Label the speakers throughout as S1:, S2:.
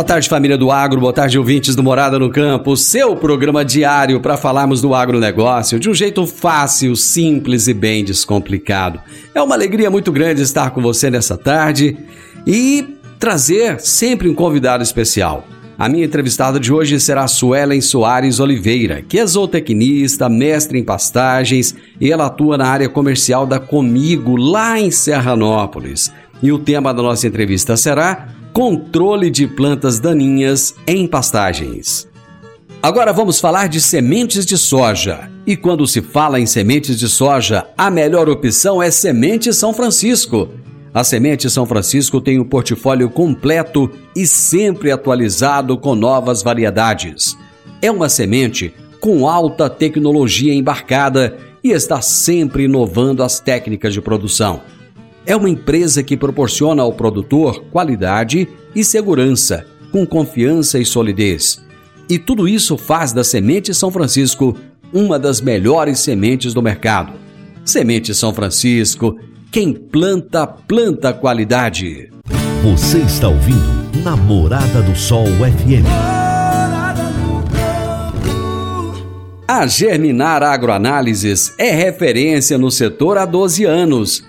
S1: Boa tarde, família do Agro. Boa tarde, ouvintes do Morada no Campo. Seu programa diário para falarmos do agronegócio de um jeito fácil, simples e bem descomplicado. É uma alegria muito grande estar com você nessa tarde e trazer sempre um convidado especial. A minha entrevistada de hoje será Suelen Soares Oliveira, que é zootecnista, mestre em pastagens e ela atua na área comercial da Comigo, lá em Serranópolis. E o tema da nossa entrevista será Controle de plantas daninhas em pastagens. Agora vamos falar de sementes de soja. E quando se fala em sementes de soja, a melhor opção é Semente São Francisco. A Semente São Francisco tem um portfólio completo e sempre atualizado com novas variedades. É uma semente com alta tecnologia embarcada e está sempre inovando as técnicas de produção. É uma empresa que proporciona ao produtor qualidade e segurança, com confiança e solidez. E tudo isso faz da Semente São Francisco uma das melhores sementes do mercado. Semente São Francisco, quem planta, planta qualidade.
S2: Você está ouvindo Namorada do Sol FM.
S1: A Germinar Agroanálises é referência no setor há 12 anos,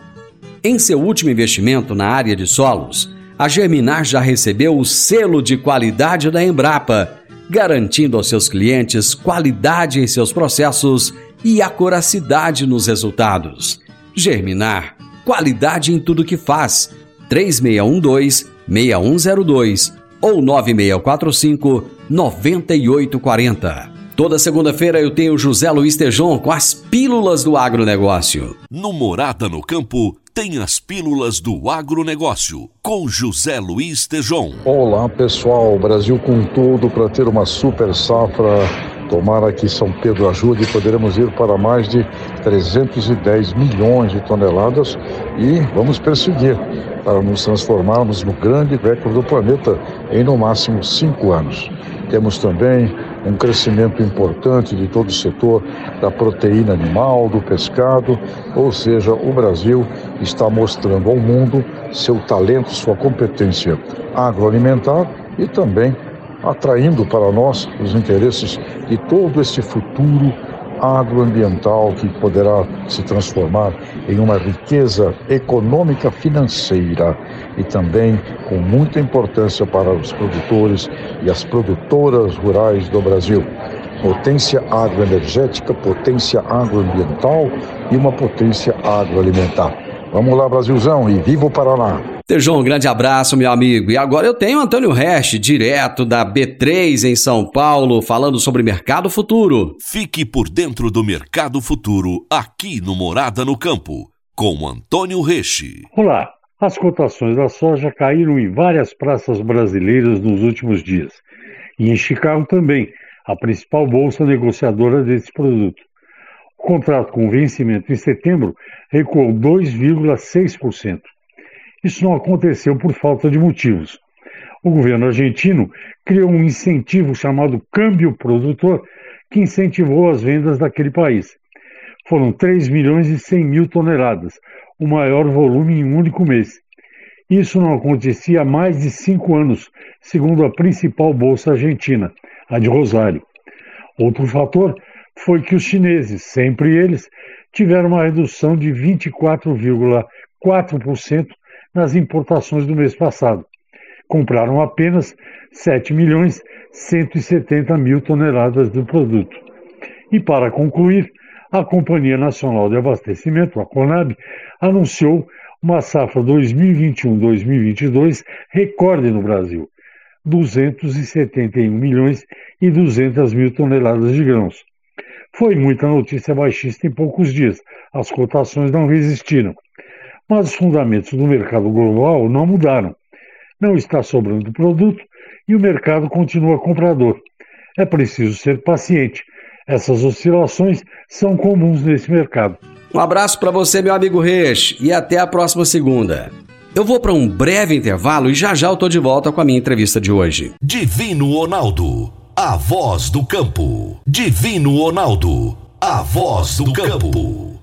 S1: Em seu último investimento na área de solos, a Germinar já recebeu o selo de qualidade da Embrapa, garantindo aos seus clientes qualidade em seus processos e acuracidade nos resultados. Germinar, qualidade em tudo que faz. 3612-6102 ou 9645-9840. Toda segunda-feira eu tenho José Luiz Tejon com as pílulas do agronegócio.
S2: No Morada no Campo, tem as pílulas do agronegócio, com José Luiz Tejon.
S3: Olá pessoal, Brasil com tudo para ter uma super safra. Tomara que São Pedro ajude e poderemos ir para mais de 310 milhões de toneladas e vamos perseguir para nos transformarmos no grande recorde do planeta em no máximo cinco anos. Temos também um crescimento importante de todo o setor da proteína animal, do pescado, ou seja, o Brasil está mostrando ao mundo seu talento, sua competência agroalimentar e também atraindo para nós os interesses de todo esse futuro agroambiental que poderá se transformar em uma riqueza econômica financeira e também com muita importância para os produtores e as produtoras rurais do Brasil. Potência agroenergética, potência agroambiental e uma potência agroalimentar. Vamos lá, Brasilzão, e viva o Paraná!
S1: Tejon, um grande abraço, meu amigo. E agora eu tenho Antônio Resch, direto da B3 em São Paulo, falando sobre mercado futuro.
S2: Fique por dentro do mercado futuro aqui no Morada no Campo, com Antônio Reche.
S4: Olá, As cotações da soja caíram em várias praças brasileiras nos últimos dias. E em Chicago também, a principal bolsa negociadora desse produto. O contrato com vencimento em setembro recuou 2,6%. Isso não aconteceu por falta de motivos. O governo argentino criou um incentivo chamado câmbio produtor que incentivou as vendas daquele país. Foram 3 milhões e 100 mil toneladas, o maior volume em um único mês. Isso não acontecia há mais de cinco anos, segundo a principal bolsa argentina, a de Rosário. Outro fator foi que os chineses, sempre eles, tiveram uma redução de 24,4% nas importações do mês passado. Compraram apenas 7 milhões 170 mil toneladas do produto. E para concluir, a Companhia Nacional de Abastecimento, a CONAB, anunciou uma safra 2021-2022 recorde no Brasil, 271 milhões e 200 mil toneladas de grãos. Foi muita notícia baixista em poucos dias, as cotações não resistiram. Mas os fundamentos do mercado global não mudaram. Não está sobrando produto e o mercado continua comprador. É preciso ser paciente. Essas oscilações são comuns nesse mercado.
S1: Um abraço para você, meu amigo Reis, e até a próxima segunda. Eu vou para um breve intervalo e já já eu tô de volta com a minha entrevista de hoje.
S2: Divino Ronaldo, a voz do campo. Divino Ronaldo, a voz do campo.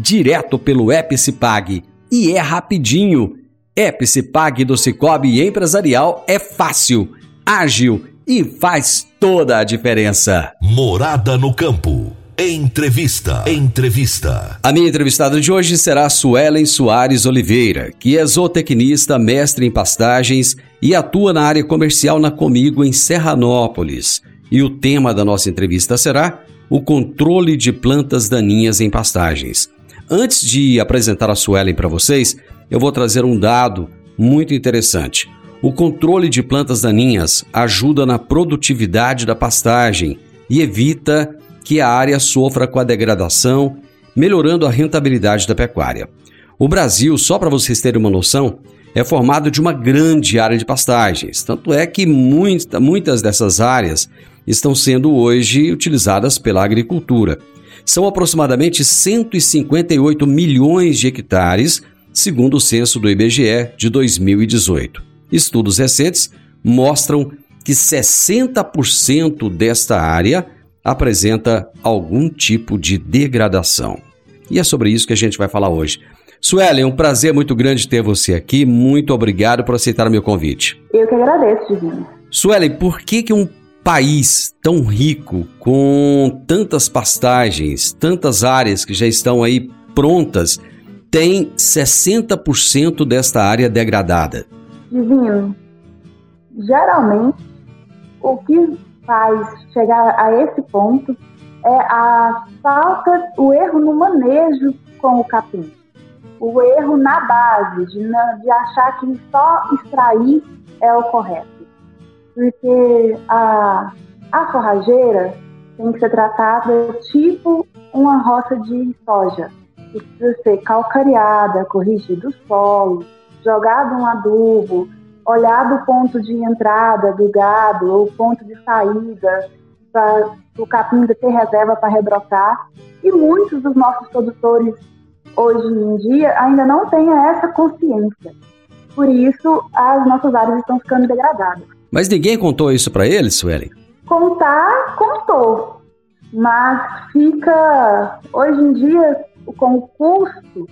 S1: direto pelo Epicipag. E é rapidinho. Epicipag do Cicobi Empresarial é fácil, ágil e faz toda a diferença.
S2: Morada no campo. Entrevista. Entrevista.
S1: A minha entrevistada de hoje será Suelen Soares Oliveira, que é zootecnista, mestre em pastagens e atua na área comercial na Comigo em Serranópolis. E o tema da nossa entrevista será o controle de plantas daninhas em pastagens. Antes de apresentar a Suelen para vocês, eu vou trazer um dado muito interessante. O controle de plantas daninhas ajuda na produtividade da pastagem e evita que a área sofra com a degradação, melhorando a rentabilidade da pecuária. O Brasil, só para vocês terem uma noção, é formado de uma grande área de pastagens, tanto é que muita, muitas dessas áreas estão sendo hoje utilizadas pela agricultura. São aproximadamente 158 milhões de hectares, segundo o censo do IBGE de 2018. Estudos recentes mostram que 60% desta área apresenta algum tipo de degradação. E é sobre isso que a gente vai falar hoje. Suelen, é um prazer muito grande ter você aqui. Muito obrigado por aceitar o meu convite.
S5: Eu que agradeço, Divino.
S1: Suelen, por que, que um país tão rico, com tantas pastagens, tantas áreas que já estão aí prontas, tem 60% desta área degradada?
S5: Divino, geralmente o que faz chegar a esse ponto é a falta, o erro no manejo com o capim. O erro na base, de, de achar que só extrair é o correto. Porque a, a forrageira tem que ser tratada tipo uma roça de soja. Que precisa ser calcareada, corrigido o solo, jogado um adubo, olhar do ponto de entrada do gado ou ponto de saída para o capim ter reserva para rebrotar. E muitos dos nossos produtores hoje em dia ainda não têm essa consciência. Por isso, as nossas áreas estão ficando degradadas.
S1: Mas ninguém contou isso para eles, Suelen?
S5: Contar, contou. Mas fica, hoje em dia, o custo,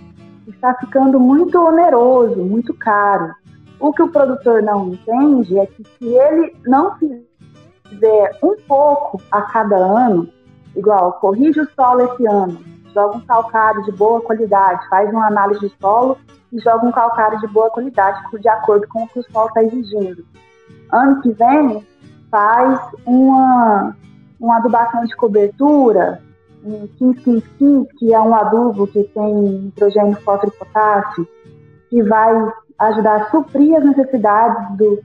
S5: está ficando muito oneroso, muito caro. O que o produtor não entende é que se ele não fizer um pouco a cada ano, igual corrige o solo esse ano, joga um calcário de boa qualidade, faz uma análise de solo e joga um calcário de boa qualidade, de acordo com o que o solo está exigindo. Ano que vem, faz uma, uma adubação de cobertura, um 15-15-15, que é um adubo que tem nitrogênio, fósforo e potássio, que vai ajudar a suprir as necessidades do,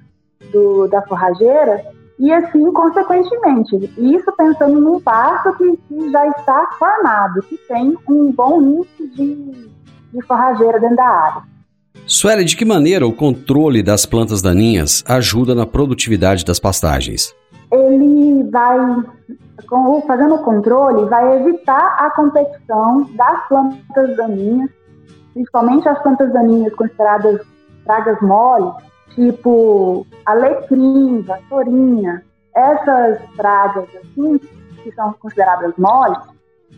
S5: do, da forrageira e assim, consequentemente, isso pensando num pasto que, que, já está formado, que tem um bom índice de, de forrageira dentro da área.
S1: Sueli, de que maneira o controle das plantas daninhas ajuda na produtividade das pastagens?
S5: Ele vai, fazendo o controle, vai evitar a competição das plantas daninhas, principalmente as plantas daninhas consideradas pragas moles, tipo alecrim, vassourinha, essas pragas assim, que são consideradas moles,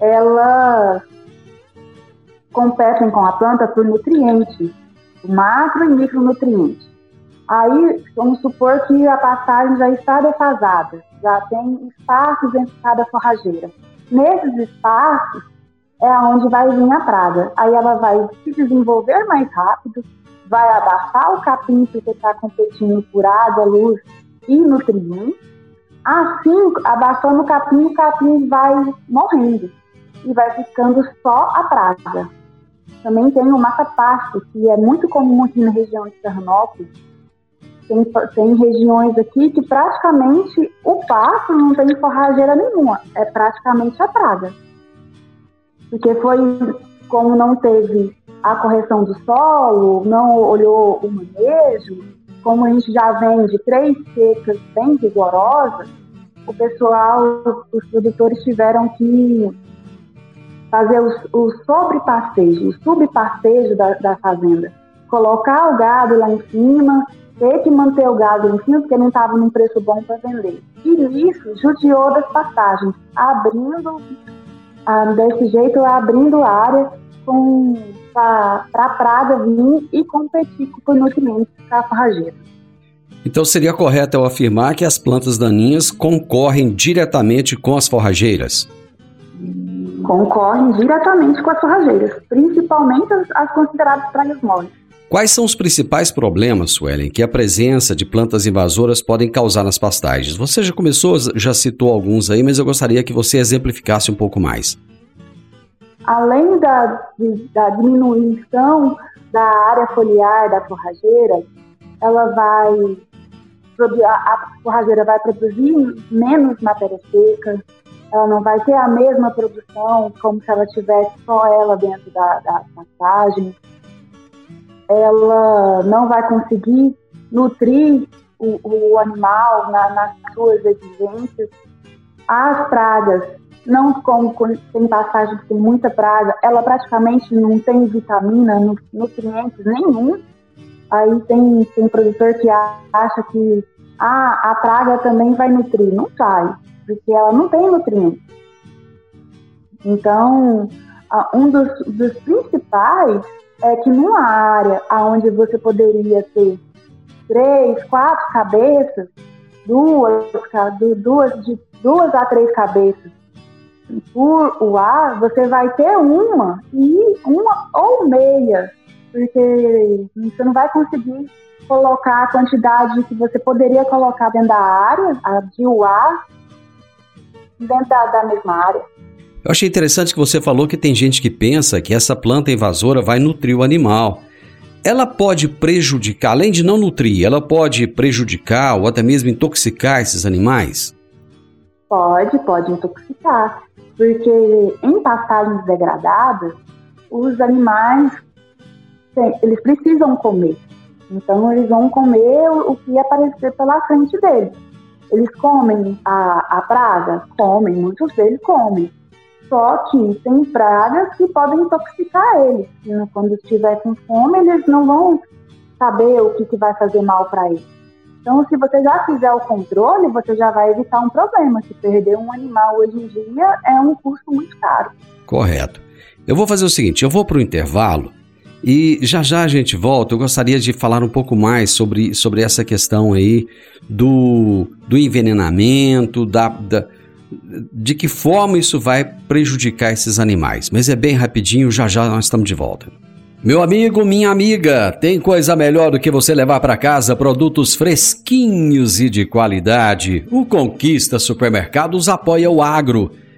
S5: elas competem com a planta por nutrientes, macro e micronutrientes. Aí, vamos supor que a pastagem já está defasada, já tem espaços entre cada forrageira. Nesses espaços é onde vai vir a praga. Aí ela vai se desenvolver mais rápido, vai abafar o capim porque está competindo por água, luz e nutrientes. Assim, abafando o capim, o capim vai morrendo e vai ficando só a praga. Também tem o mata-pasto, que é muito comum aqui na região de Serranópolis. Tem, tem regiões aqui que praticamente o pasto não tem forrageira nenhuma, é praticamente a praga. Porque foi como não teve a correção do solo, não olhou o manejo, como a gente já vem de três secas bem rigorosas, o pessoal, os produtores tiveram que fazer o, o sobrepastejo, o subpastejo da, da fazenda. Colocar o gado lá em cima, ter que manter o gado em cima, porque não estava num preço bom para vender. E isso judiou das pastagens, abrindo, ah, desse jeito, abrindo área para a praga vir e competir com nutrientes com a forrageira.
S1: Então seria correto eu afirmar que as plantas daninhas concorrem diretamente com as forrageiras?
S5: Concorrem diretamente com as forrageiras, principalmente as, as consideradas pragas moles.
S1: Quais são os principais problemas, Suelen, que a presença de plantas invasoras podem causar nas pastagens? Você já começou, já citou alguns aí, mas eu gostaria que você exemplificasse um pouco mais
S5: além da, da diminuição da área foliar da forrageira, ela vai a forrageira vai produzir menos matéria seca, ela não vai ter a mesma produção como se ela tivesse só ela dentro da, da passagem. Ela não vai conseguir nutrir o, o animal na, nas suas exigências. As pragas não como tem passagem que tem muita praga, ela praticamente não tem vitamina, nutrientes nenhum. Aí tem, tem produtor que acha que ah, a praga também vai nutrir. Não vai, porque ela não tem nutrientes. Então, um dos, dos principais é que numa área onde você poderia ter três, quatro cabeças, duas, duas, de duas a três cabeças por o ar, você vai ter uma e uma ou meia, porque você não vai conseguir colocar a quantidade que você poderia colocar dentro da área, de UA, dentro da, da mesma área.
S1: Eu achei interessante que você falou que tem gente que pensa que essa planta invasora vai nutrir o animal. Ela pode prejudicar, além de não nutrir, ela pode prejudicar ou até mesmo intoxicar esses animais?
S5: Pode, pode intoxicar porque em pastagens degradadas, os animais eles precisam comer. Então eles vão comer o que aparecer pela frente deles. Eles comem a, a praga? Comem, muitos deles comem. Só que tem pragas que podem intoxicar eles. Quando estiver com fome, eles não vão saber o que, que vai fazer mal para eles. Então, se você já fizer o controle, você já vai evitar um problema. Se perder um animal hoje em dia é um custo muito caro.
S1: Correto. Eu vou fazer o seguinte: eu vou para o intervalo e já já a gente volta. Eu gostaria de falar um pouco mais sobre, sobre essa questão aí do, do envenenamento, da, da de que forma isso vai prejudicar esses animais. Mas é bem rapidinho, já já nós estamos de volta. Meu amigo, minha amiga, tem coisa melhor do que você levar para casa produtos fresquinhos e de qualidade. O Conquista Supermercados apoia o agro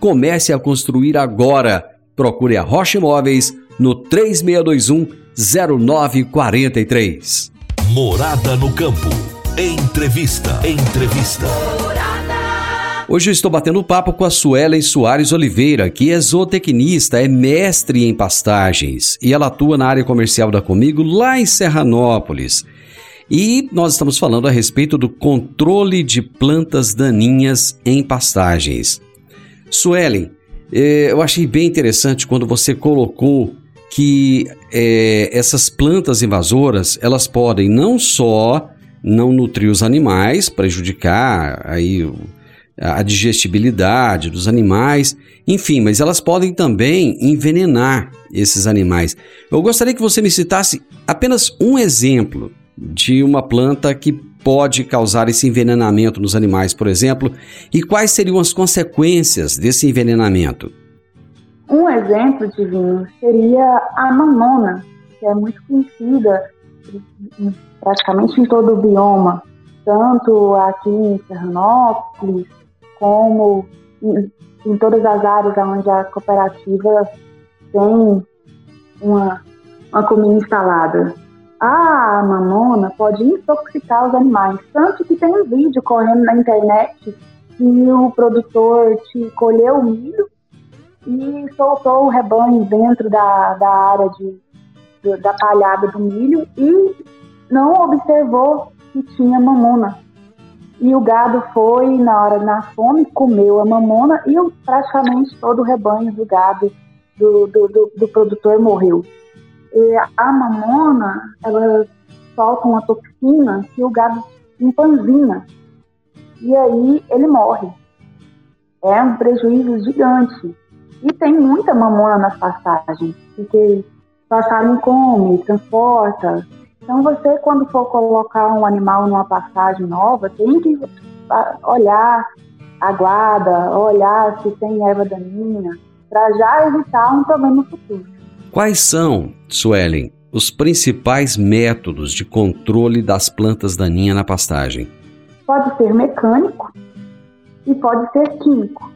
S1: Comece a construir agora. Procure a Rocha Imóveis no 3621 0943.
S2: Morada no campo. Entrevista. Entrevista.
S1: Hoje eu estou batendo papo com a Suelen Soares Oliveira, que é zootecnista, é mestre em pastagens e ela atua na área comercial da Comigo lá em Serranópolis. E nós estamos falando a respeito do controle de plantas daninhas em pastagens. Suelen, eh, eu achei bem interessante quando você colocou que eh, essas plantas invasoras elas podem não só não nutrir os animais, prejudicar aí a digestibilidade dos animais, enfim, mas elas podem também envenenar esses animais. Eu gostaria que você me citasse apenas um exemplo de uma planta que pode causar esse envenenamento nos animais, por exemplo, e quais seriam as consequências desse envenenamento?
S5: Um exemplo divino seria a mamona, que é muito conhecida praticamente em todo o bioma, tanto aqui em Serranópolis, como em, em todas as áreas onde a cooperativa tem uma, uma comida instalada. A mamona pode intoxicar os animais, tanto que tem um vídeo correndo na internet que o produtor te colheu o milho e soltou o rebanho dentro da, da área de, da palhada do milho e não observou que tinha mamona. E o gado foi, na hora na fome, comeu a mamona e praticamente todo o rebanho do gado do, do, do, do produtor morreu. A mamona, ela solta uma toxina que o gado empanzina. E aí ele morre. É um prejuízo gigante. E tem muita mamona nas pastagens, porque passarinho come, transporta, então você, quando for colocar um animal numa passagem nova, tem que olhar a guarda, olhar se tem erva daninha, para já evitar um problema futuro.
S1: Quais são, Suelen, os principais métodos de controle das plantas daninhas na pastagem?
S5: Pode ser mecânico e pode ser químico.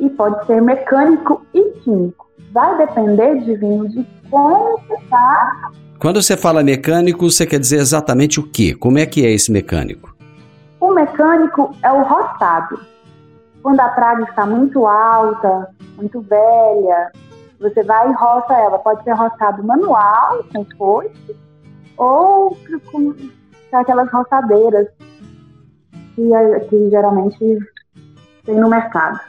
S5: E pode ser mecânico e químico. Vai depender, Divino, de como você está
S1: quando você fala mecânico, você quer dizer exatamente o quê? Como é que é esse mecânico?
S5: O mecânico é o roçado. Quando a praga está muito alta, muito velha, você vai e roça ela. Pode ser roçado manual, com foice, ou com aquelas roçadeiras que, que geralmente tem no mercado.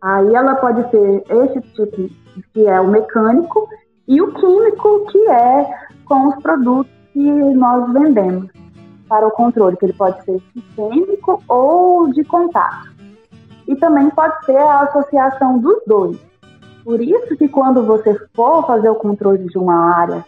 S5: Aí ela pode ser esse tipo que é o mecânico e o químico, que é com os produtos que nós vendemos para o controle, que ele pode ser sistêmico ou de contato. E também pode ser a associação dos dois. Por isso que quando você for fazer o controle de uma área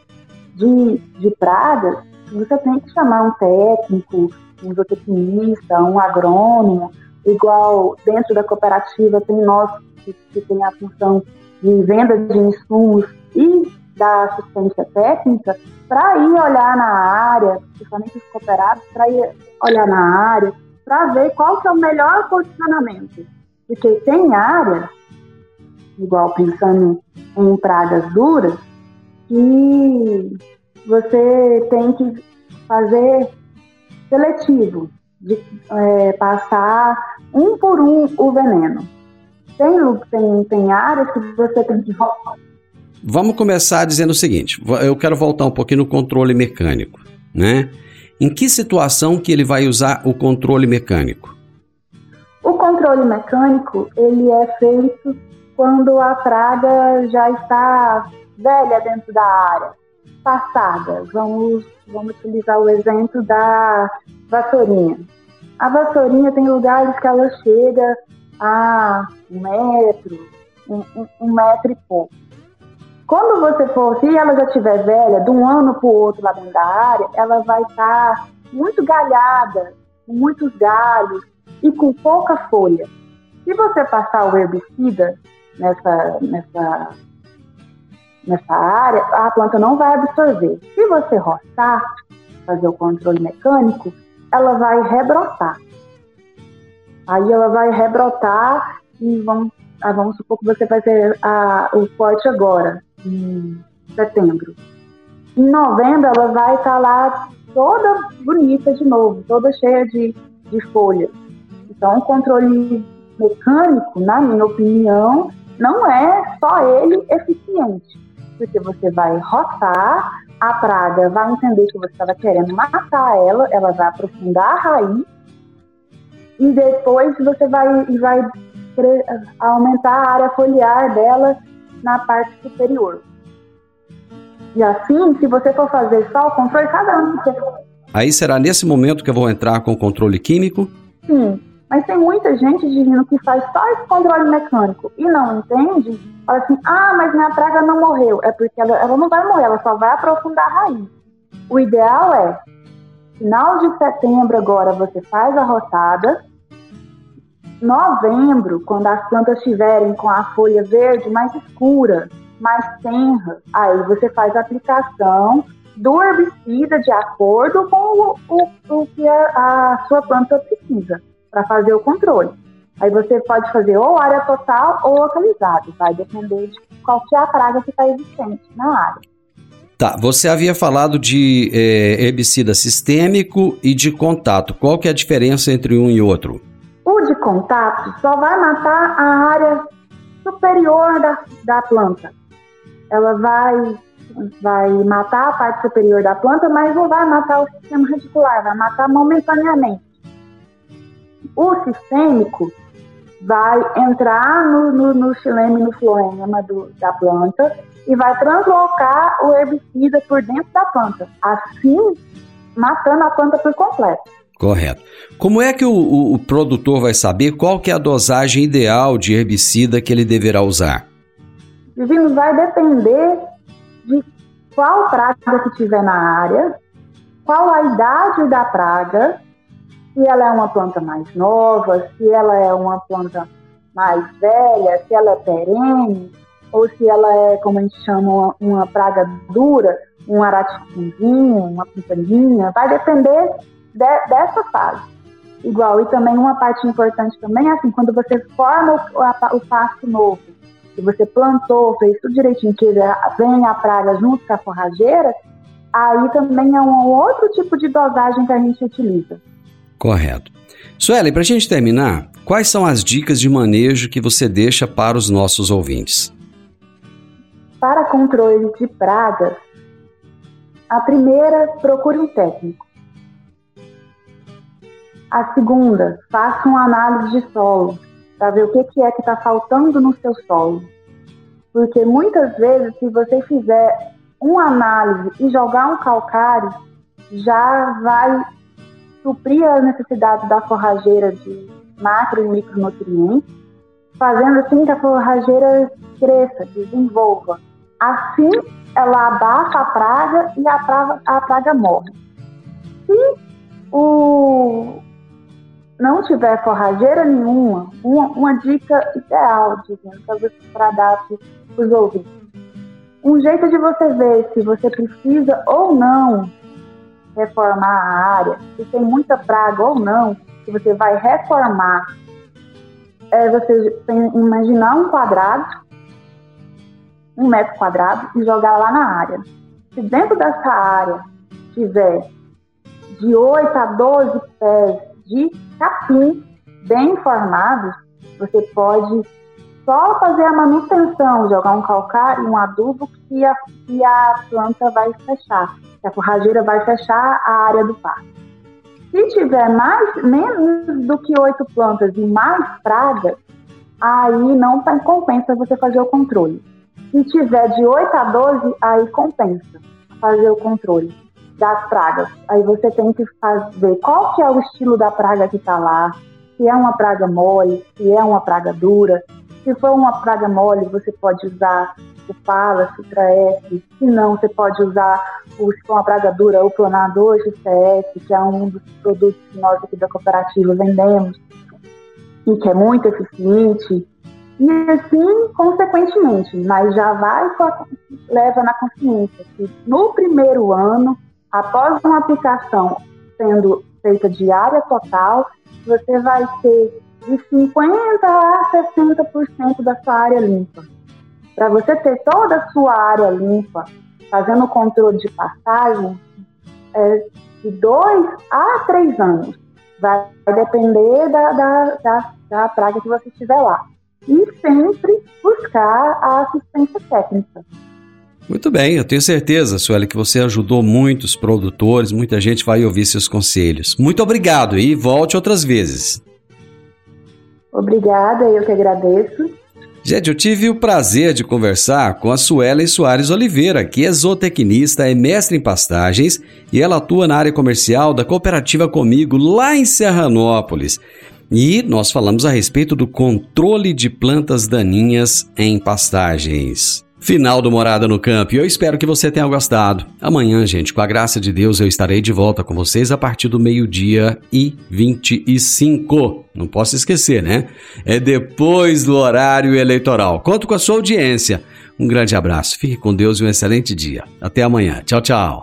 S5: de, de pragas, você tem que chamar um técnico, um zootecnista, um agrônomo, igual dentro da cooperativa tem nós que, que tem a função de venda de insumos e da assistência técnica para ir olhar na área, principalmente os cooperados, para ir olhar na área, para ver qual que é o melhor posicionamento. Porque tem áreas, igual pensando em pragas duras, que você tem que fazer seletivo, de é, passar um por um o veneno. Tem, tem, tem áreas que você tem que
S1: Vamos começar dizendo o seguinte: eu quero voltar um pouquinho no controle mecânico, né? Em que situação que ele vai usar o controle mecânico?
S5: O controle mecânico ele é feito quando a praga já está velha dentro da área, passada. Vamos, vamos utilizar o exemplo da vassourinha. A vassourinha tem lugares que ela chega a um metro, um, um metro e pouco. Quando você for, se ela já estiver velha, de um ano para o outro lá dentro da área, ela vai estar tá muito galhada, com muitos galhos e com pouca folha. Se você passar o herbicida nessa, nessa, nessa área, a planta não vai absorver. Se você roçar, fazer o controle mecânico, ela vai rebrotar. Aí ela vai rebrotar e vamos, ah, vamos supor que você vai ter a, o corte agora em setembro. Em novembro ela vai estar tá lá toda bonita de novo, toda cheia de, de folhas. Então o controle mecânico, na minha opinião, não é só ele eficiente, porque você vai roçar, a praga vai entender que você estava querendo matar ela, ela vai aprofundar a raiz e depois você vai, vai aumentar a área foliar dela na parte superior. E assim, se você for fazer só o controle, cada um
S1: Aí será nesse momento que eu vou entrar com o controle químico?
S5: Sim, mas tem muita gente, Divino, que faz só esse controle mecânico e não entende, fala assim, ah, mas minha praga não morreu. É porque ela, ela não vai morrer, ela só vai aprofundar a raiz. O ideal é, final de setembro agora você faz a roçada, novembro, quando as plantas estiverem com a folha verde mais escura, mais tenra, aí você faz a aplicação do herbicida de acordo com o, o, o que a, a sua planta precisa para fazer o controle. Aí você pode fazer ou área total ou localizado, vai depender de qual que é a praga que está existente na área.
S1: Tá, você havia falado de é, herbicida sistêmico e de contato. Qual que é a diferença entre um e outro?
S5: Contato só vai matar a área superior da, da planta. Ela vai, vai matar a parte superior da planta, mas não vai matar o sistema radicular, vai matar momentaneamente. O sistêmico vai entrar no, no, no xilema e no floema do, da planta e vai translocar o herbicida por dentro da planta, assim matando a planta por completo.
S1: Correto. Como é que o, o, o, produtor vai saber qual que é a dosagem ideal de herbicida que ele deverá usar?
S5: Divino, vai depender de qual praga que tiver na área, qual a idade da praga, se ela é uma planta mais nova, se ela é uma planta mais velha, se ela é perene, ou se ela é, como a gente chama, uma, uma praga dura, um araticunzinho, uma pintaninha, vai depender de, dessa fase. Igual, e também uma parte importante também é assim, quando você forma o, a, o pasto novo, que você plantou, fez tudo direitinho, que vem a praga junto com a forrageira, aí também é um outro tipo de dosagem que a gente utiliza.
S1: Correto. Sueli, para a gente terminar, quais são as dicas de manejo que você deixa para os nossos ouvintes?
S5: Para controle de pragas, a primeira, procure um técnico. A segunda, faça uma análise de solo para ver o que, que é que está faltando no seu solo. Porque muitas vezes, se você fizer uma análise e jogar um calcário, já vai suprir a necessidade da forrageira de macro e micronutrientes, fazendo assim que a forrageira cresça, desenvolva. Assim, ela abafa a praga e a praga, a praga morre. Se o, não tiver forrageira nenhuma, uma, uma dica ideal, dizendo, para dar para os ouvintes. Um jeito de você ver se você precisa ou não reformar a área, se tem muita praga ou não, se você vai reformar é você imaginar um quadrado, um metro quadrado, e jogar lá na área. Se dentro dessa área tiver de 8 a 12 pés de capim bem formados, você pode só fazer a manutenção, jogar um calcário, um adubo que a, que a planta vai fechar, que a forrageira vai fechar a área do pasto. Se tiver mais, menos do que oito plantas e mais pragas, aí não compensa você fazer o controle. Se tiver de 8 a 12, aí compensa fazer o controle das pragas. Aí você tem que fazer qual que é o estilo da praga que está lá, se é uma praga mole, se é uma praga dura. Se for uma praga mole, você pode usar o Pala, Citra S. Se não, você pode usar, o, se for uma praga dura, o Clonador XCS, que é um dos produtos que nós aqui da cooperativa vendemos e que é muito eficiente. E assim, consequentemente, mas já vai, leva na consciência que no primeiro ano, após uma aplicação sendo feita de área total, você vai ter de 50% a 60% da sua área limpa. Para você ter toda a sua área limpa, fazendo o controle de passagem, é de 2 a 3 anos. Vai depender da, da, da, da praga que você tiver lá. E sempre buscar a assistência técnica.
S1: Muito bem, eu tenho certeza, Sueli, que você ajudou muitos produtores, muita gente vai ouvir seus conselhos. Muito obrigado e volte outras vezes.
S5: Obrigada, eu que agradeço.
S1: Gente, eu tive o prazer de conversar com a Suelen Soares Oliveira, que é zootecnista, é mestre em pastagens e ela atua na área comercial da Cooperativa Comigo, lá em Serranópolis. E nós falamos a respeito do controle de plantas daninhas em pastagens. Final do Morada no Campo, eu espero que você tenha gostado. Amanhã, gente, com a graça de Deus, eu estarei de volta com vocês a partir do meio-dia e 25. Não posso esquecer, né? É depois do horário eleitoral. Conto com a sua audiência. Um grande abraço, fique com Deus e um excelente dia. Até amanhã. Tchau, tchau.